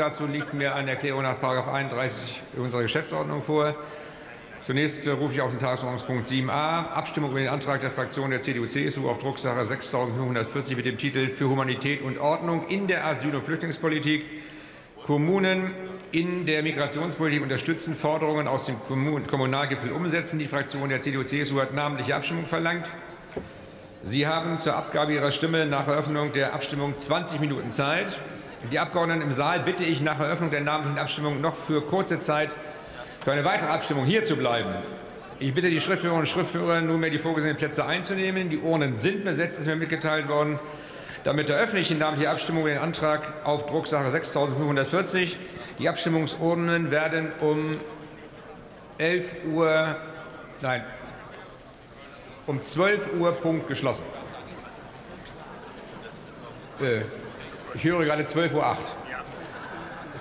Dazu liegt mir eine Erklärung nach 31 unserer Geschäftsordnung vor. Zunächst äh, rufe ich auf den Tagesordnungspunkt 7a Abstimmung über den Antrag der Fraktion der CDU-CSU auf Drucksache 6540 mit dem Titel Für Humanität und Ordnung in der Asyl- und Flüchtlingspolitik. Kommunen in der Migrationspolitik unterstützen, Forderungen aus dem Kommunalgipfel umsetzen. Die Fraktion der CDU-CSU hat namentliche Abstimmung verlangt. Sie haben zur Abgabe Ihrer Stimme nach Eröffnung der Abstimmung 20 Minuten Zeit. Die Abgeordneten im Saal bitte ich nach Eröffnung der namentlichen Abstimmung noch für kurze Zeit für eine weitere Abstimmung hier zu bleiben. Ich bitte die Schriftführerinnen und Schriftführer, nunmehr die vorgesehenen Plätze einzunehmen. Die Urnen sind besetzt, ist mir mitgeteilt worden. Damit eröffne ich die namentliche Abstimmung den Antrag auf Drucksache 6540. Die Abstimmungsurnen werden um 11 Uhr, nein, um 12 Uhr Punkt geschlossen. Äh, ich höre gerade 12.08 Uhr.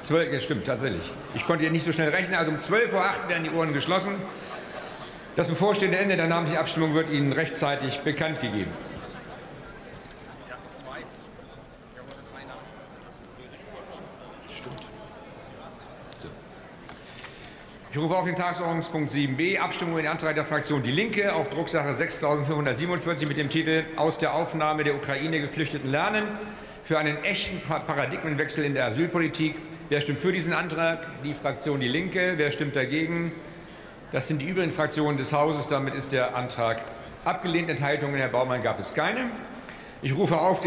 12, ja, stimmt, tatsächlich. Ich konnte hier nicht so schnell rechnen. Also um 12.08 Uhr werden die Uhren geschlossen. Das bevorstehende Ende der namentlichen Abstimmung wird Ihnen rechtzeitig bekannt gegeben. Ich rufe auf den Tagesordnungspunkt 7b Abstimmung über den Antrag der Fraktion Die Linke auf Drucksache 6547 mit dem Titel Aus der Aufnahme der Ukraine Geflüchteten lernen für einen echten Paradigmenwechsel in der Asylpolitik. Wer stimmt für diesen Antrag? Die Fraktion Die Linke. Wer stimmt dagegen? Das sind die übrigen Fraktionen des Hauses. Damit ist der Antrag abgelehnt. Enthaltungen, Herr Baumann, gab es keine. Ich rufe auf